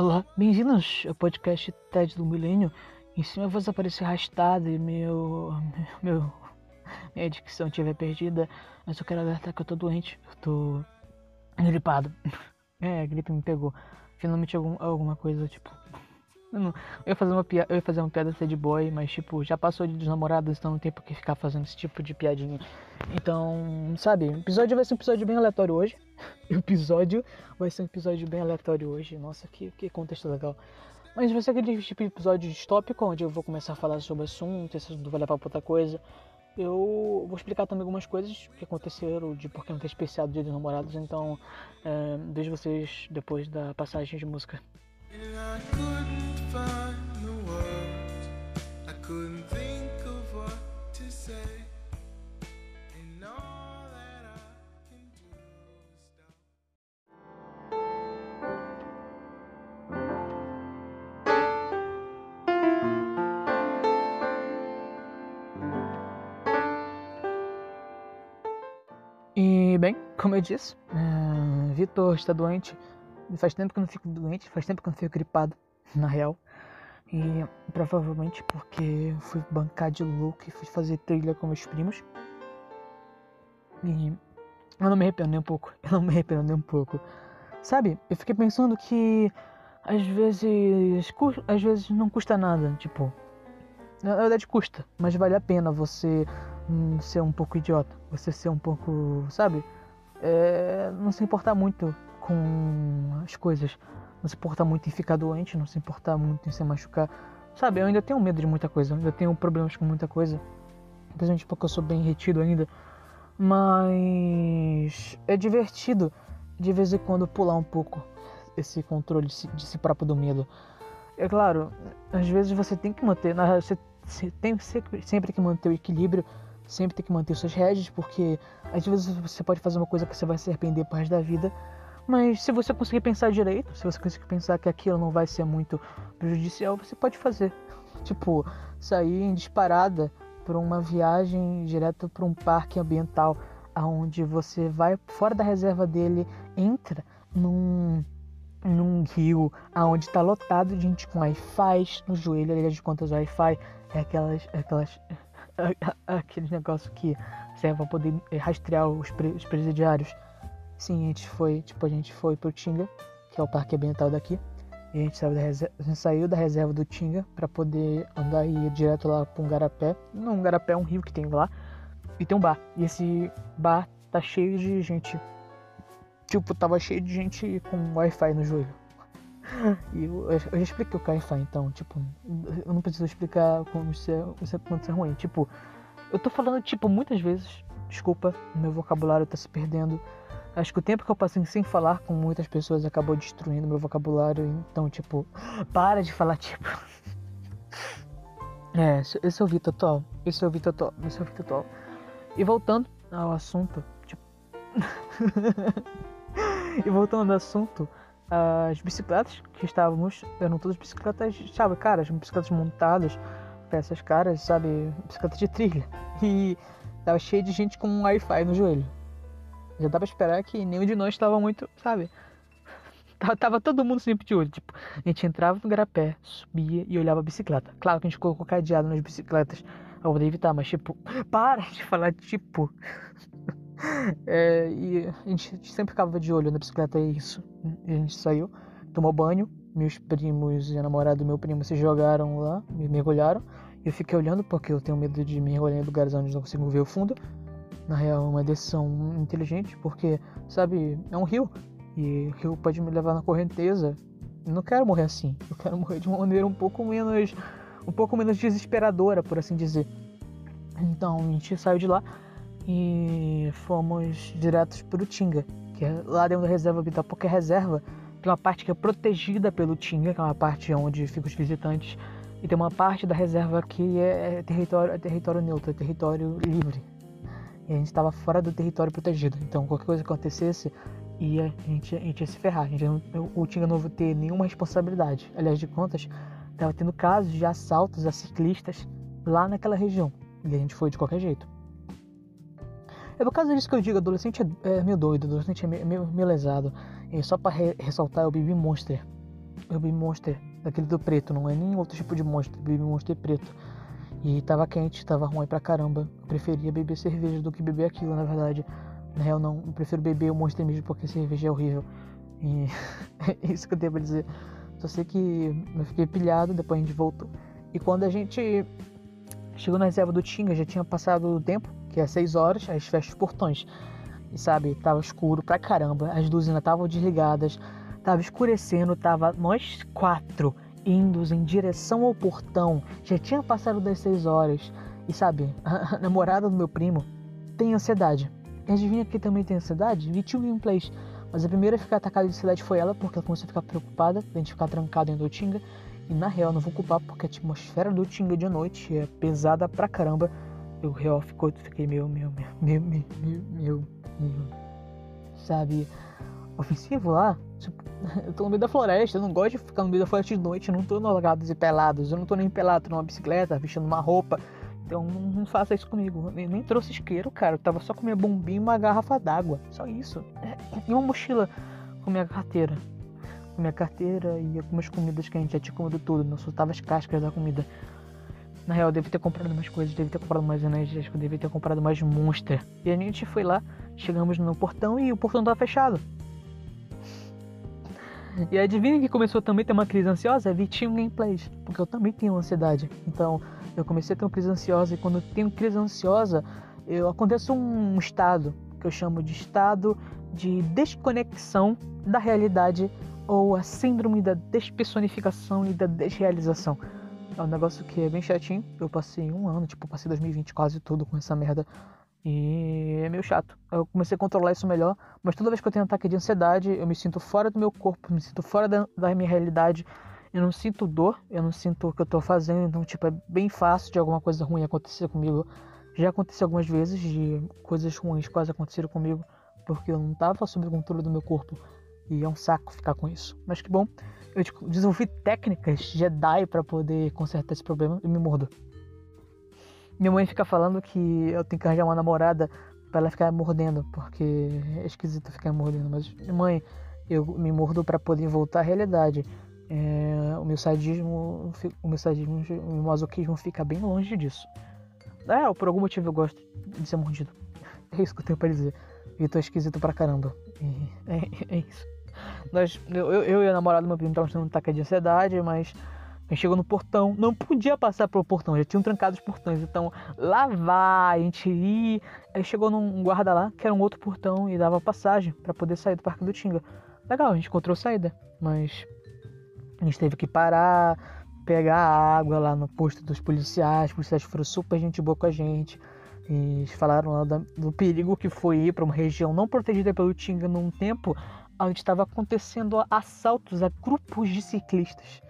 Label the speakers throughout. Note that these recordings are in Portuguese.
Speaker 1: Olá, bem-vindos ao podcast TED do Milênio. Em cima a voz aparecer arrastada e meu, meu, minha dicção estiver perdida, mas eu quero alertar que eu tô doente, eu tô gripado. É, a gripe me pegou. Finalmente algum, alguma coisa, tipo... Eu, não, eu, ia fazer uma piada, eu ia fazer uma piada de boy, mas tipo, já passou de dos namorados, então não tem por que ficar fazendo esse tipo de piadinha. Então, sabe, o episódio vai ser um episódio bem aleatório hoje. O episódio vai ser um episódio bem aleatório hoje. Nossa, que, que contexto legal. Mas vai ser aquele tipo de episódio distópico, onde eu vou começar a falar sobre assunto, esse assunto vai levar pra outra coisa. Eu vou explicar também algumas coisas que aconteceram, de porque não tem especial do Dia dos Namorados, então é, vejo vocês depois da passagem de música. Bem, como eu disse, é, Vitor está doente. Faz tempo que eu não fico doente, faz tempo que eu não fico gripado, na real. E provavelmente porque fui bancar de louco e fui fazer trilha com meus primos. E eu não me arrependo nem um pouco. Eu não me arrependo nem um pouco. Sabe, eu fiquei pensando que às vezes. Às vezes não custa nada. Tipo. Na verdade custa, mas vale a pena você ser um pouco idiota, você ser um pouco, sabe? É, não se importar muito com as coisas, não se importar muito em ficar doente, não se importar muito em se machucar. Sabe, eu ainda tenho medo de muita coisa, ainda tenho problemas com muita coisa, principalmente porque eu sou bem retido ainda. Mas é divertido de vez em quando pular um pouco esse controle de si próprio do medo. É claro, às vezes você tem que manter, você tem sempre que manter o equilíbrio sempre tem que manter suas rédeas, porque às vezes você pode fazer uma coisa que você vai se arrepender por resto da vida, mas se você conseguir pensar direito, se você conseguir pensar que aquilo não vai ser muito prejudicial, você pode fazer. Tipo, sair em disparada para uma viagem direto para um parque ambiental, aonde você vai fora da reserva dele, entra num num rio aonde está lotado de gente com Wi-Fi no joelho, aliás de quantas Wi-Fi é aquelas, é aquelas aquele negócio que serve para poder rastrear os, pre os presidiários. Sim, a gente foi, tipo, a gente foi pro Tinga, que é o parque ambiental daqui. E a gente, saiu da reserva, saiu da reserva do Tinga para poder andar e ir direto lá para um garapé. Não, um garapé é um rio que tem lá. E tem um bar. E esse bar tá cheio de gente. Tipo, tava cheio de gente com Wi-Fi no joelho. E eu, eu, já expliquei o Wi-Fi, então, tipo, eu não preciso explicar como isso é, isso é, quanto é ruim. Tipo, eu tô falando, tipo, muitas vezes, desculpa, meu vocabulário tá se perdendo. Acho que o tempo que eu passei sem falar com muitas pessoas acabou destruindo meu vocabulário. Então, tipo, para de falar, tipo. É, esse é o Vitor Tol. Esse é o Vitor Tol. Esse é o Vitor Tol. E voltando ao assunto, tipo. e voltando ao assunto, as bicicletas que estávamos eram todas bicicletas, sabe, caras, bicicletas montadas peças caras, sabe, bicicleta de trilha. E tava cheio de gente com um Wi-Fi no joelho. Já dava pra esperar que nenhum de nós estava muito, sabe? Tava todo mundo sempre de olho. Tipo, a gente entrava no garapé, subia e olhava a bicicleta. Claro que a gente colocou cadeado nas bicicletas pra poder evitar, mas tipo, para de falar tipo. É, e a gente sempre ficava de olho na bicicleta, é isso. E a gente saiu, tomou banho. Meus primos e a namorada do meu primo se jogaram lá, me mergulharam. Eu fiquei olhando porque eu tenho medo de mergulhar em lugares onde não consigo ver o fundo. Na real, é uma decisão inteligente, porque, sabe, é um rio. E o rio pode me levar na correnteza. Eu não quero morrer assim. Eu quero morrer de uma maneira um pouco menos. um pouco menos desesperadora, por assim dizer. Então a gente saiu de lá e fomos diretos para o Tinga, que é lá dentro da reserva habitat, porque a reserva tem uma parte que é protegida pelo Tinga, que é uma parte onde ficam os visitantes, e tem uma parte da reserva que é, é território, é território neutro, é território livre. E a gente estava fora do território protegido, então qualquer coisa que acontecesse, ia, a, gente, a gente ia se ferrar. A gente o Tinga não ia ter nenhuma responsabilidade. Aliás de contas, estava tendo casos de assaltos a ciclistas lá naquela região, e a gente foi de qualquer jeito. É por causa disso que eu digo, adolescente é, é meio doido, adolescente é meio, meio, lesado. E só para re ressaltar, eu bebi Monster. o Baby Monster, daquele do preto, não é nem outro tipo de monstro, Baby Monster preto. E tava quente, tava ruim pra caramba. Eu preferia beber cerveja do que beber aquilo, na verdade. Na real, não. Eu prefiro beber o Monster mesmo porque cerveja é horrível. E é isso que eu tenho pra dizer. Só sei que eu fiquei pilhado, depois a gente voltou. E quando a gente chegou na reserva do Tinga, já tinha passado o tempo, que é 6 horas, aí fecha os portões. E sabe, tava escuro pra caramba, as luzes ainda estavam desligadas, tava escurecendo, tava nós quatro indo em direção ao portão. Já tinha passado das 6 horas. E sabe, a namorada do meu primo tem ansiedade. E adivinha que também tem ansiedade? Vi gameplays. Mas a primeira a ficar atacada de ansiedade foi ela, porque ela começou a ficar preocupada, a gente ficar trancado dentro do Tinga. E na real, não vou culpar, porque a atmosfera do Tinga de noite é pesada pra caramba. Eu real ficou, fiquei meio, meio, meio, meio, meio, meio, sabe, ofensivo lá. Tipo, eu tô no meio da floresta, eu não gosto de ficar no meio da floresta de noite, eu não tô no e pelados, eu não tô nem pelado, tô numa bicicleta, vestindo uma roupa. Então não, não faça isso comigo. Eu nem trouxe isqueiro, cara. Eu tava só com minha bombinha e uma garrafa d'água. Só isso. E uma mochila com minha carteira. Com minha carteira e algumas comidas que a gente já tinha comido tudo. Não soltava as cascas da comida. Na real, eu devia ter comprado mais coisas, devia ter comprado mais energético, devia ter comprado mais monster. E a gente foi lá, chegamos no portão e o portão tava fechado. E adivinha que começou também a ter uma crise ansiosa? É Vitinho Gameplays, porque eu também tenho ansiedade. Então, eu comecei a ter uma crise ansiosa e quando eu tenho crise ansiosa, eu acontece um estado que eu chamo de estado de desconexão da realidade ou a síndrome da despersonificação e da desrealização. É um negócio que é bem chatinho. Eu passei um ano, tipo, passei 2020 quase tudo com essa merda. E é meio chato. Eu comecei a controlar isso melhor, mas toda vez que eu tenho ataque de ansiedade, eu me sinto fora do meu corpo, me sinto fora da, da minha realidade. Eu não sinto dor, eu não sinto o que eu tô fazendo, então, tipo, é bem fácil de alguma coisa ruim acontecer comigo. Já aconteceu algumas vezes de coisas ruins quase aconteceram comigo, porque eu não tava sob controle do meu corpo. E é um saco ficar com isso. Mas que bom, eu tipo, desenvolvi técnicas Jedi para poder consertar esse problema e me mordo. Minha mãe fica falando que eu tenho que arranjar uma namorada para ela ficar mordendo, porque é esquisito ficar mordendo. Mas, mãe, eu me mordo para poder voltar à realidade. É, o meu sadismo, o meu sadismo, o meu masoquismo fica bem longe disso. É, por algum motivo eu gosto de ser mordido. É isso que eu tenho pra dizer. E tô esquisito pra caramba. É, é, é isso. Nós, eu, eu e a namorada do meu primo estávamos tendo um ataque de ansiedade, mas a gente chegou no portão, não podia passar pelo portão, já tinham trancado os portões. Então lá vai, a gente ir. Aí chegou num guarda lá, que era um outro portão, e dava passagem para poder sair do Parque do Tinga. Legal, a gente encontrou saída, mas a gente teve que parar, pegar água lá no posto dos policiais. Os policiais foram super gente boa com a gente. E eles falaram lá do perigo que foi ir para uma região não protegida pelo Tinga num tempo onde estava acontecendo assaltos a grupos de ciclistas.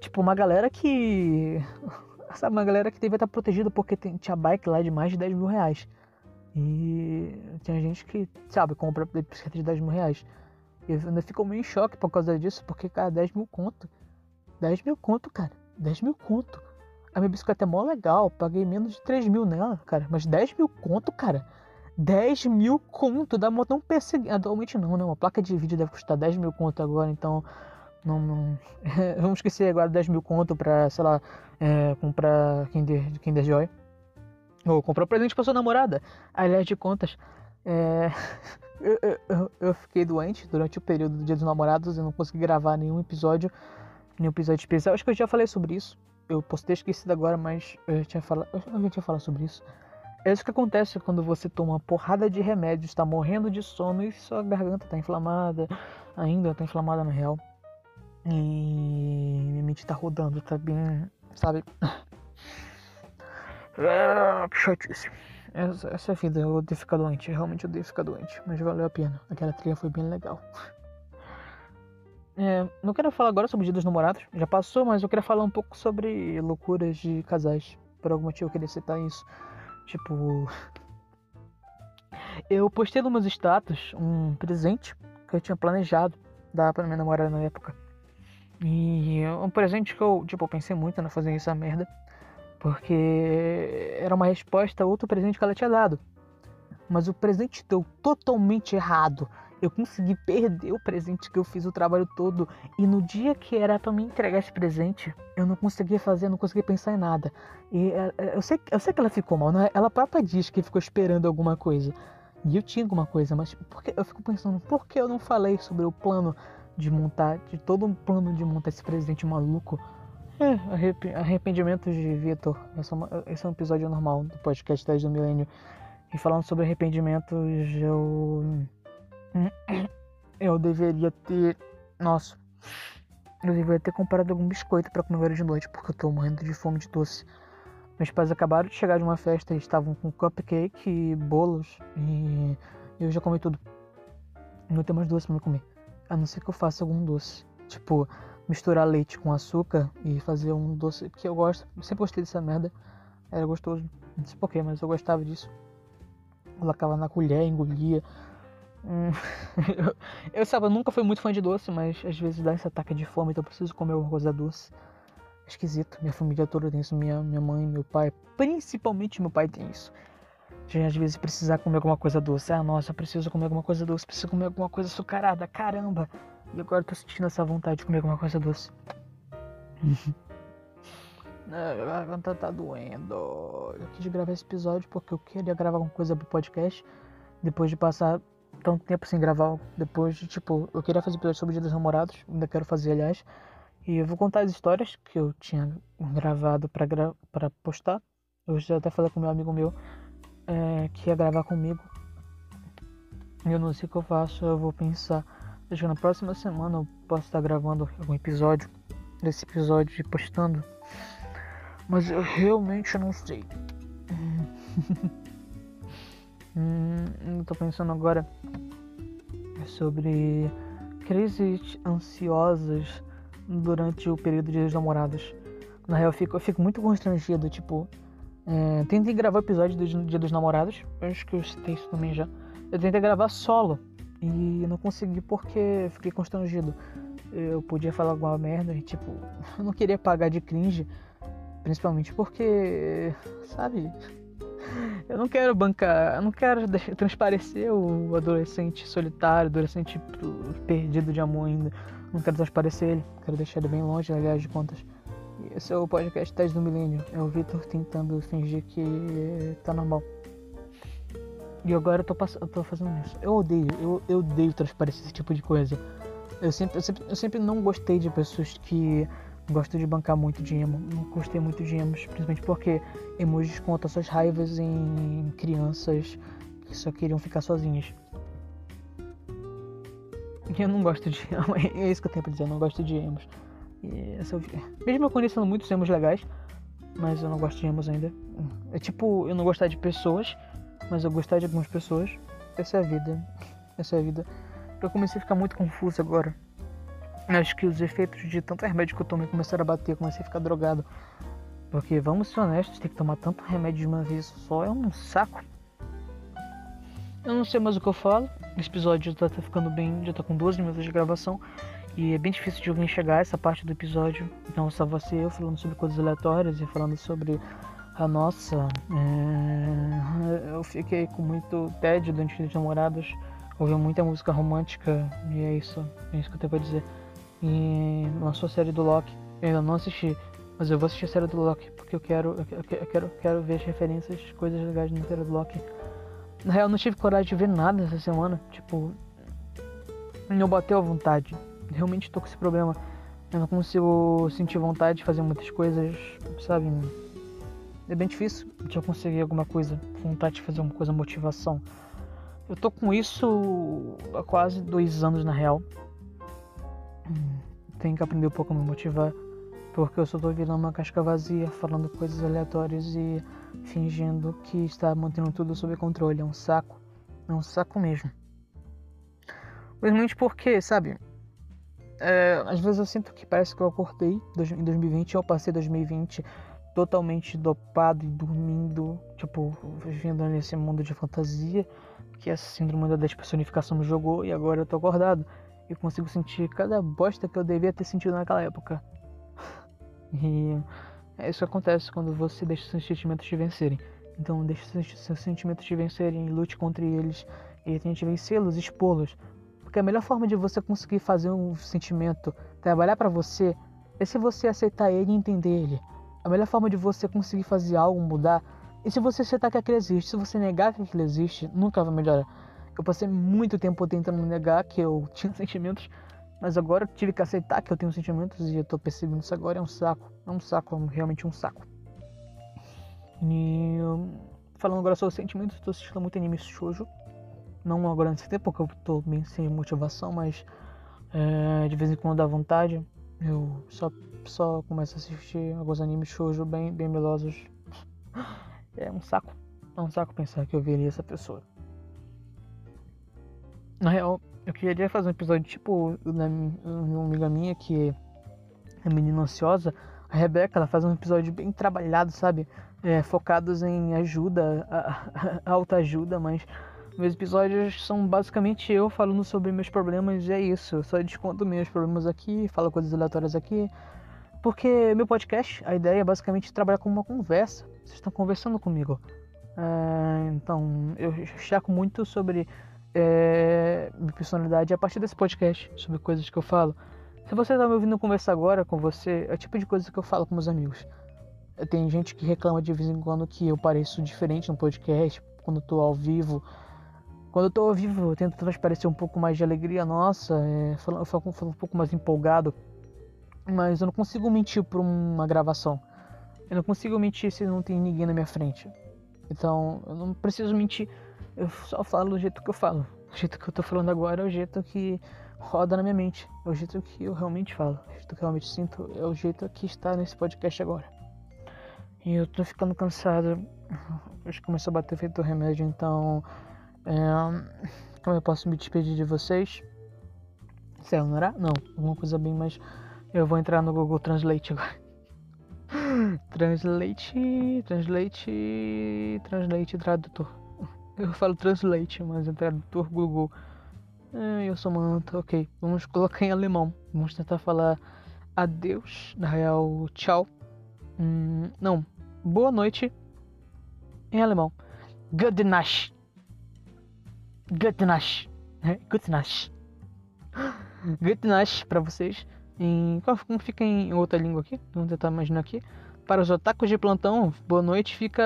Speaker 1: Tipo, uma galera que. Sabe, uma galera que devia estar protegida porque tinha bike lá de mais de 10 mil reais. E tinha gente que, sabe, compra bicicleta de 10 mil reais. E eu ainda fico meio em choque por causa disso, porque, cara, 10 mil conto. 10 mil conto, cara. 10 mil conto. A minha bicicleta é mó legal, paguei menos de 3 mil nela, cara. Mas 10 mil conto, cara. 10 mil conto da moto não perseguir. Atualmente não, né? Uma placa de vídeo deve custar 10 mil conto agora, então. Não, não... Vamos esquecer agora 10 mil conto pra, sei lá, é, comprar Kinder, Kinder Joy. Ou comprar presente pra sua namorada. Aliás, de contas, é... eu, eu, eu, fiquei doente durante o período do Dia dos Namorados. Eu não consegui gravar nenhum episódio, nenhum episódio especial. Acho que eu já falei sobre isso. Eu posso ter esquecido agora, mas eu tinha falado, já tinha falado sobre isso. É isso que acontece quando você toma uma porrada de remédios, está morrendo de sono e sua garganta está inflamada, ainda está inflamada na real. E minha mente está rodando, tá bem, sabe? Ah, que chatice. Essa, essa é a vida, eu odeio ficar doente, eu realmente odeio ficar doente, mas valeu a pena. Aquela trilha foi bem legal. É, não quero falar agora sobre o Dia dos Namorados, já passou, mas eu queria falar um pouco sobre loucuras de casais. Por algum motivo eu queria citar isso. Tipo. Eu postei nos meus status um presente que eu tinha planejado dar pra minha namorada na época. E um presente que eu, tipo, pensei muito na fazer essa merda. Porque era uma resposta a outro presente que ela tinha dado. Mas o presente deu totalmente errado. Eu consegui perder o presente que eu fiz o trabalho todo. E no dia que era para me entregar esse presente, eu não conseguia fazer, não conseguia pensar em nada. E é, é, eu sei, eu sei que ela ficou mal, né? Ela própria diz que ficou esperando alguma coisa. E eu tinha alguma coisa, mas porque eu fico pensando, por que eu não falei sobre o plano de montar, de todo um plano de montar esse presente maluco? É, arrependimentos de Vitor. Esse, é é um episódio normal do podcast 10 do Milênio. E falando sobre arrependimentos, eu eu deveria ter. Nossa. Eu deveria ter comprado algum biscoito para comer de noite, porque eu tô morrendo de fome de doce. Meus pais acabaram de chegar de uma festa e estavam com cupcake e bolos. E eu já comi tudo. Não tem mais doce pra me comer. A não ser que eu faça algum doce. Tipo, misturar leite com açúcar e fazer um doce que eu gosto. Sempre gostei dessa merda. Era gostoso. Não sei porquê, mas eu gostava disso. Colocava na colher, engolia. Hum, eu, eu, sabe, eu nunca fui muito fã de doce, mas às vezes dá esse ataque de fome, então eu preciso comer alguma coisa doce. Esquisito, minha família toda tem isso, minha, minha mãe, meu pai, principalmente meu pai tem isso. De às vezes precisar comer alguma coisa doce. Ah, nossa, preciso comer alguma coisa doce, preciso comer alguma coisa açucarada, caramba! E agora eu tô sentindo essa vontade de comer alguma coisa doce. A garganta tá doendo. Eu quis gravar esse episódio porque eu queria gravar alguma coisa pro podcast. Depois de passar tanto tempo sem gravar. Depois de, tipo, eu queria fazer episódio sobre Dia dos Namorados. Ainda quero fazer, aliás. E eu vou contar as histórias que eu tinha gravado pra, gra pra postar. Eu já até falei com meu amigo meu é, que ia gravar comigo. Eu não sei o que eu faço, eu vou pensar. Acho que na próxima semana eu posso estar gravando algum episódio desse episódio e postando. Mas eu realmente não sei. hum, tô pensando agora sobre crises ansiosas durante o período de namorados. Na real, eu fico, eu fico muito constrangido, tipo. É, tentei gravar o episódio do Dia dos Namorados, acho que eu citei isso também já. Eu tentei gravar solo, e não consegui porque fiquei constrangido. Eu podia falar alguma merda e tipo, eu não queria pagar de cringe, principalmente porque, sabe, eu não quero bancar, eu não quero transparecer o adolescente solitário, adolescente perdido de amor ainda. Não quero transparecer ele, quero deixar ele bem longe, aliás de contas. Esse é o podcast 10 do Milênio. É o Victor tentando fingir que tá normal. E agora eu tô, pass... eu tô fazendo isso. Eu odeio, eu, eu odeio transparecer esse tipo de coisa. Eu sempre, eu sempre, eu sempre não gostei de pessoas que gostam de bancar muito de emo. Não gostei muito de emos, principalmente porque emojis contam suas raivas em crianças que só queriam ficar sozinhas. Eu não gosto de. É isso que eu tenho pra dizer, eu não gosto de emos. E essa, mesmo eu conhecendo muitos emos legais, mas eu não gosto de emos ainda. É tipo eu não gostar de pessoas mas eu gostar de algumas pessoas. Essa é a vida. Essa é a vida. Eu comecei a ficar muito confuso agora. Acho que os efeitos de tanto remédio que eu tomei começaram a bater, eu comecei a ficar drogado. Porque vamos ser honestos, ter que tomar tanto remédio de uma vez só é um saco. Eu não sei mais o que eu falo. Esse episódio já tá ficando bem, já tá com 12 minutos de gravação. E é bem difícil de alguém chegar a essa parte do episódio. Então só você eu falando sobre coisas aleatórias e falando sobre a nossa, é... eu fiquei com muito tédio durante os namorados, ouvi muita música romântica e é isso, é isso que eu tenho pra dizer. E lançou a série do Loki, eu ainda não assisti, mas eu vou assistir a série do Loki porque eu quero, eu quero, eu quero ver as referências, coisas legais na série do Loki. Na real, eu não tive coragem de ver nada essa semana, tipo, não bateu a vontade. Realmente tô com esse problema. Eu não consigo sentir vontade de fazer muitas coisas, sabe? é bem difícil de eu conseguir alguma coisa, vontade de fazer uma coisa, motivação. Eu tô com isso há quase dois anos na real. Tenho que aprender um pouco a me motivar, porque eu só tô virando uma casca vazia, falando coisas aleatórias e fingindo que está mantendo tudo sob controle. É um saco, é um saco mesmo. Principalmente porque, sabe, é, às vezes eu sinto que parece que eu acordei em 2020 eu passei 2020 totalmente dopado e dormindo, tipo, vivendo nesse mundo de fantasia que essa síndrome da despersonificação me jogou e agora eu tô acordado e consigo sentir cada bosta que eu devia ter sentido naquela época. E é isso acontece quando você deixa seus sentimentos te vencerem. Então deixe seus sentimentos te vencerem lute contra eles e tente vencê-los, expô-los. Porque a melhor forma de você conseguir fazer um sentimento trabalhar para você é se você aceitar ele e entender ele. A melhor forma de você conseguir fazer algo mudar é se você aceitar que aquilo existe. Se você negar que aquilo existe, nunca vai melhorar. Eu passei muito tempo tentando negar que eu tinha sentimentos, mas agora eu tive que aceitar que eu tenho sentimentos e eu tô percebendo isso agora. É um saco. É um saco, é realmente um saco. E falando agora sobre sentimentos, estou assistindo muito anime shoujo. Não agora nesse tempo, porque eu tô bem sem motivação, mas é, de vez em quando dá vontade. Eu só, só começo a assistir alguns animes shoujo bem, bem melosos. É um saco. É um saco pensar que eu veria essa pessoa. Na real, eu queria fazer um episódio tipo uma amiga minha que é menina ansiosa. A Rebeca, ela faz um episódio bem trabalhado, sabe? É, focados em ajuda, autoajuda, mas meus episódios são basicamente eu falando sobre meus problemas e é isso. Eu só desconto meus problemas aqui, falo coisas aleatórias aqui. Porque meu podcast, a ideia é basicamente trabalhar como uma conversa. Vocês estão conversando comigo. É, então, eu chaco muito sobre é, minha personalidade a partir desse podcast, sobre coisas que eu falo. Se você está me ouvindo conversar agora com você, é o tipo de coisa que eu falo com meus amigos. Tem gente que reclama de vez em quando que eu pareço diferente no podcast, quando tô ao vivo. Quando tô ao vivo, eu tento transparecer um pouco mais de alegria nossa, é, eu falo, falo um pouco mais empolgado. Mas eu não consigo mentir por uma gravação. Eu não consigo mentir se não tem ninguém na minha frente. Então, eu não preciso mentir eu só falo do jeito que eu falo. O jeito que eu tô falando agora é o jeito que roda na minha mente. É o jeito que eu realmente falo. O jeito que eu realmente sinto é o jeito que está nesse podcast agora. E eu tô ficando cansado. Que começou a bater feito remédio, então. É, como eu posso me despedir de vocês? Sayonara? Não, alguma coisa bem mais. Eu vou entrar no Google Translate agora. Translate, translate, translate, tradutor. Eu falo translate, mas é tradutor Google. É, eu sou Manta, ok. Vamos colocar em alemão. Vamos tentar falar adeus, na real, tchau. Hum, não, boa noite em alemão. Good night. Good night. Good night. Good night pra vocês. Em, como fica em outra língua aqui? Vamos tentar imaginar aqui. Para os otakus de plantão, boa noite fica.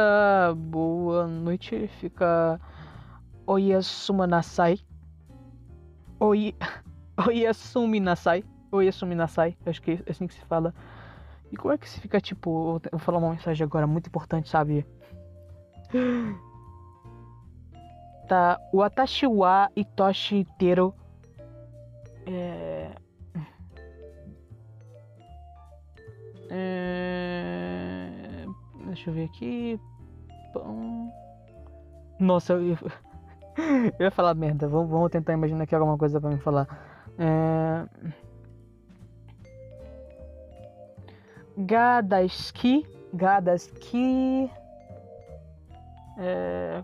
Speaker 1: Boa noite fica. Oyasumanasai. Oi. Oyasuminasai. Oyasuminasai. Acho que é assim que se fala. E como é que se fica tipo. Eu vou falar uma mensagem agora muito importante, sabe? Tá. Watashi wa itoshi teru. É. É... Deixa eu ver aqui. Nossa, eu eu ia falar merda. Vamos, vamos tentar imaginar aqui alguma coisa pra me falar. É... Gadaski. Gadaski. É...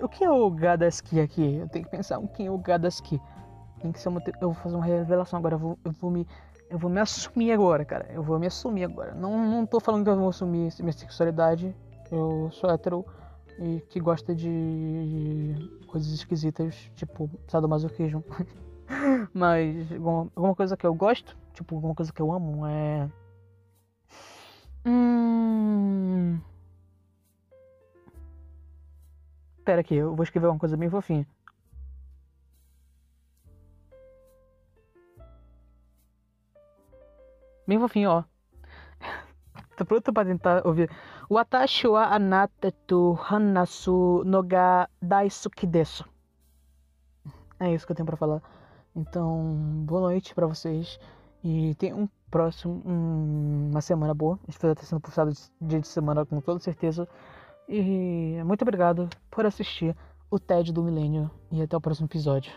Speaker 1: O que é o Gadaski aqui? Eu tenho que pensar o que é o Gadaski. Tem que ser uma... Eu vou fazer uma revelação agora. Eu vou, eu vou me eu vou me assumir agora, cara. Eu vou me assumir agora. Não, não tô falando que eu vou assumir minha sexualidade. Eu sou hétero e que gosta de coisas esquisitas, tipo sadomasoquismo. Mas alguma coisa que eu gosto, tipo, alguma coisa que eu amo é. Hum. Pera aqui, eu vou escrever uma coisa bem fofinha. Bem fofinho, ó. Tô pronto pra tentar ouvir. Watashi wa anata to hanasu no ga daisuki desu. É isso que eu tenho pra falar. Então, boa noite pra vocês. E tem um próximo, um, uma semana boa. Espero ter sendo postado dia de semana com toda certeza. E muito obrigado por assistir o TED do Milênio. E até o próximo episódio.